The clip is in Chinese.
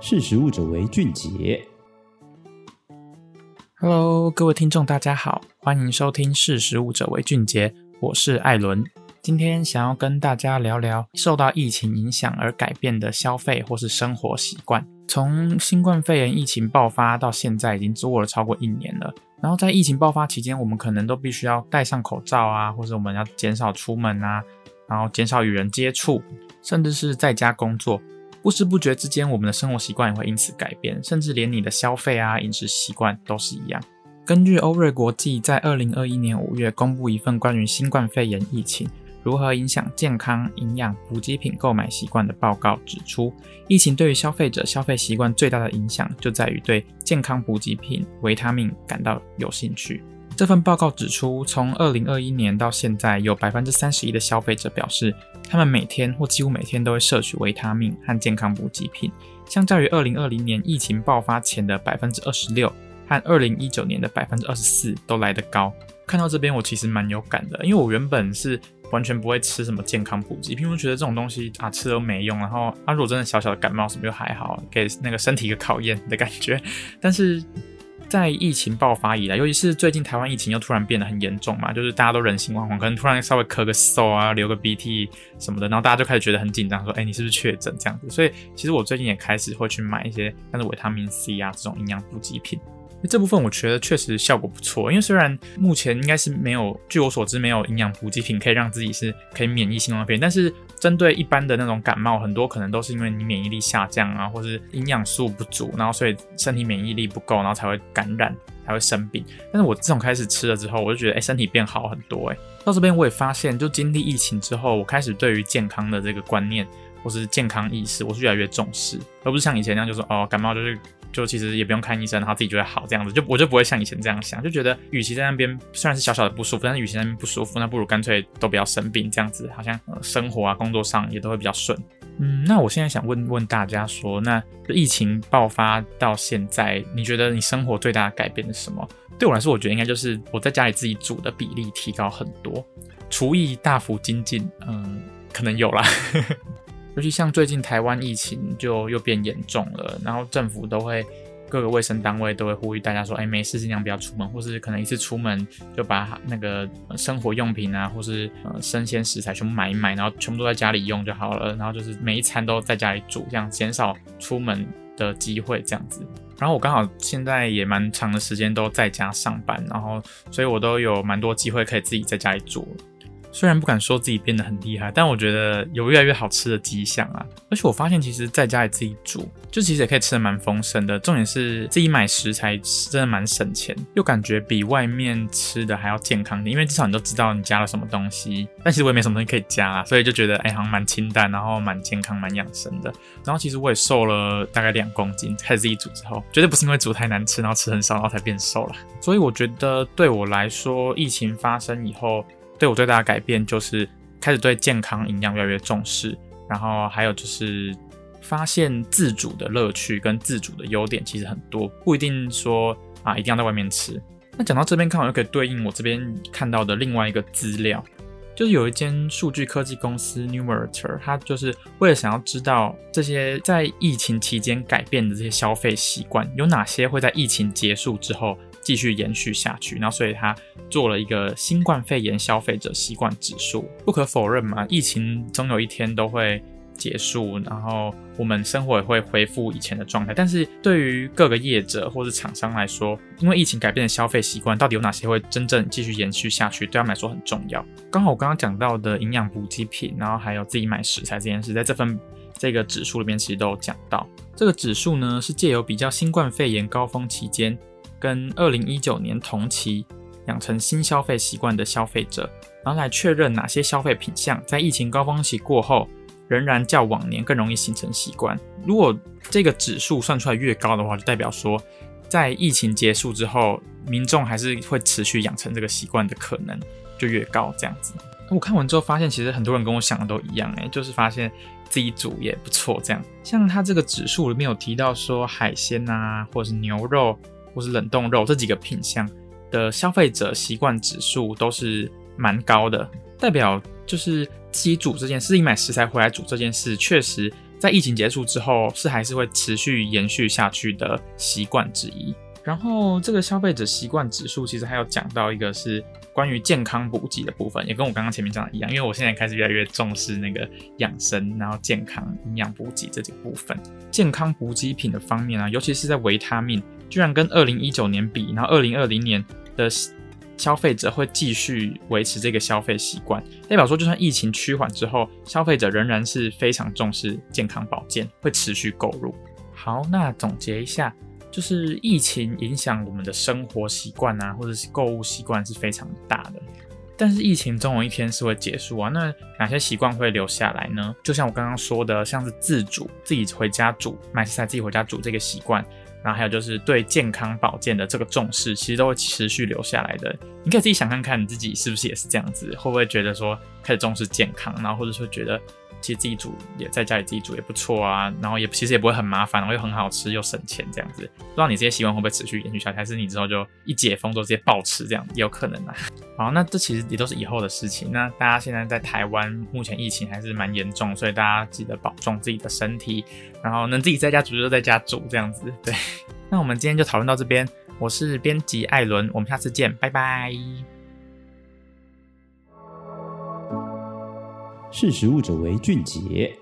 识食物者为俊杰。Hello，各位听众，大家好，欢迎收听《识食物者为俊杰》，我是艾伦。今天想要跟大家聊聊受到疫情影响而改变的消费或是生活习惯。从新冠肺炎疫情爆发到现在，已经过了超过一年了。然后在疫情爆发期间，我们可能都必须要戴上口罩啊，或者我们要减少出门啊，然后减少与人接触，甚至是在家工作。不知不觉之间，我们的生活习惯也会因此改变，甚至连你的消费啊、饮食习惯都是一样。根据欧瑞国际在二零二一年五月公布一份关于新冠肺炎疫情如何影响健康、营养、补给品购买习惯的报告指出，疫情对于消费者消费习惯最大的影响就在于对健康补给品、维他命感到有兴趣。这份报告指出，从二零二一年到现在，有百分之三十一的消费者表示，他们每天或几乎每天都会摄取维他命和健康补给品，相较于二零二零年疫情爆发前的百分之二十六和二零一九年的百分之二十四都来得高。看到这边，我其实蛮有感的，因为我原本是完全不会吃什么健康补给品，我觉得这种东西啊吃都没用，然后啊如果真的小小的感冒什么又还好，给那个身体一个考验的感觉，但是。在疫情爆发以来，尤其是最近台湾疫情又突然变得很严重嘛，就是大家都人心惶惶，可能突然稍微咳个嗽啊，流个鼻涕什么的，然后大家就开始觉得很紧张，说：“哎，你是不是确诊？”这样子。所以其实我最近也开始会去买一些像是维他命 C 啊这种营养补给品。这部分我觉得确实效果不错，因为虽然目前应该是没有，据我所知没有营养补给品可以让自己是可以免疫新冠肺炎，但是针对一般的那种感冒，很多可能都是因为你免疫力下降啊，或是营养素不足，然后所以身体免疫力不够，然后才会感染，才会生病。但是我自从开始吃了之后，我就觉得哎，身体变好很多哎。到这边我也发现，就经历疫情之后，我开始对于健康的这个观念或是健康意识，我是越来越重视，而不是像以前那样就说哦，感冒就是。就其实也不用看医生，然后自己就会好这样子，就我就不会像以前这样想，就觉得与其在那边虽然是小小的不舒服，但是与其在那边不舒服，那不如干脆都不要生病，这样子好像生活啊工作上也都会比较顺。嗯，那我现在想问问大家说，那疫情爆发到现在，你觉得你生活最大的改变是什么？对我来说，我觉得应该就是我在家里自己煮的比例提高很多，厨艺大幅精进。嗯，可能有啦。尤其像最近台湾疫情就又变严重了，然后政府都会各个卫生单位都会呼吁大家说，哎，没事尽量不要出门，或是可能一次出门就把那个生活用品啊，或是呃生鲜食材全部买一买，然后全部都在家里用就好了，然后就是每一餐都在家里煮，这样减少出门的机会，这样子。然后我刚好现在也蛮长的时间都在家上班，然后所以我都有蛮多机会可以自己在家里煮。虽然不敢说自己变得很厉害，但我觉得有越来越好吃的迹象啊！而且我发现，其实在家里自己煮，就其实也可以吃得蛮丰盛的。重点是自己买食材真的蛮省钱，又感觉比外面吃的还要健康点，因为至少你都知道你加了什么东西。但其实我也没什么东西可以加啦，所以就觉得哎，好像蛮清淡，然后蛮健康、蛮养生的。然后其实我也瘦了大概两公斤，开始自己煮之后，绝对不是因为煮太难吃，然后吃很少，然后才变瘦了。所以我觉得对我来说，疫情发生以后。对我最大的改变就是开始对健康营养越来越重视，然后还有就是发现自主的乐趣跟自主的优点其实很多，不一定说啊一定要在外面吃。那讲到这边，刚好又可以对应我这边看到的另外一个资料，就是有一间数据科技公司 Numerator，它就是为了想要知道这些在疫情期间改变的这些消费习惯有哪些会在疫情结束之后。继续延续下去，然后所以他做了一个新冠肺炎消费者习惯指数。不可否认嘛，疫情总有一天都会结束，然后我们生活也会恢复以前的状态。但是对于各个业者或是厂商来说，因为疫情改变的消费习惯，到底有哪些会真正继续延续下去，对他们来说很重要。刚好我刚刚讲到的营养补给品，然后还有自己买食材这件事，在这份这个指数里面其实都有讲到。这个指数呢，是借由比较新冠肺炎高峰期间。跟二零一九年同期养成新消费习惯的消费者，然后来确认哪些消费品项在疫情高峰期过后仍然较往年更容易形成习惯。如果这个指数算出来越高的话，就代表说在疫情结束之后，民众还是会持续养成这个习惯的可能就越高。这样子，我看完之后发现，其实很多人跟我想的都一样，诶，就是发现自己煮也不错。这样，像它这个指数里面有提到说海鲜啊，或者是牛肉。或是冷冻肉这几个品项的消费者习惯指数都是蛮高的，代表就是自己煮这件事，自己买食材回来煮这件事，确实在疫情结束之后，是还是会持续延续下去的习惯之一。然后这个消费者习惯指数其实还有讲到一个是关于健康补给的部分，也跟我刚刚前面讲的一样，因为我现在开始越来越重视那个养生，然后健康营养补给这几部分。健康补给品的方面啊，尤其是在维他命，居然跟二零一九年比，然后二零二零年的消费者会继续维持这个消费习惯，代表说就算疫情趋缓之后，消费者仍然是非常重视健康保健，会持续购入。好，那总结一下。就是疫情影响我们的生活习惯啊，或者是购物习惯是非常大的。但是疫情总有一天是会结束啊。那哪些习惯会留下来呢？就像我刚刚说的，像是自主，自己回家煮，买食材自己回家煮这个习惯，然后还有就是对健康保健的这个重视，其实都会持续留下来的。你可以自己想看看，你自己是不是也是这样子？会不会觉得说开始重视健康，然后或者说觉得。其实自己煮也在家里自己煮也不错啊，然后也其实也不会很麻烦，然后又很好吃又省钱这样子。不知道你这些习惯会不会持续延续下去，还是你之后就一解封就直接暴吃这样，也有可能啊。好，那这其实也都是以后的事情。那大家现在在台湾，目前疫情还是蛮严重，所以大家记得保重自己的身体，然后能自己在家煮就在家煮这样子。对，那我们今天就讨论到这边。我是编辑艾伦，我们下次见，拜拜。识时务者为俊杰。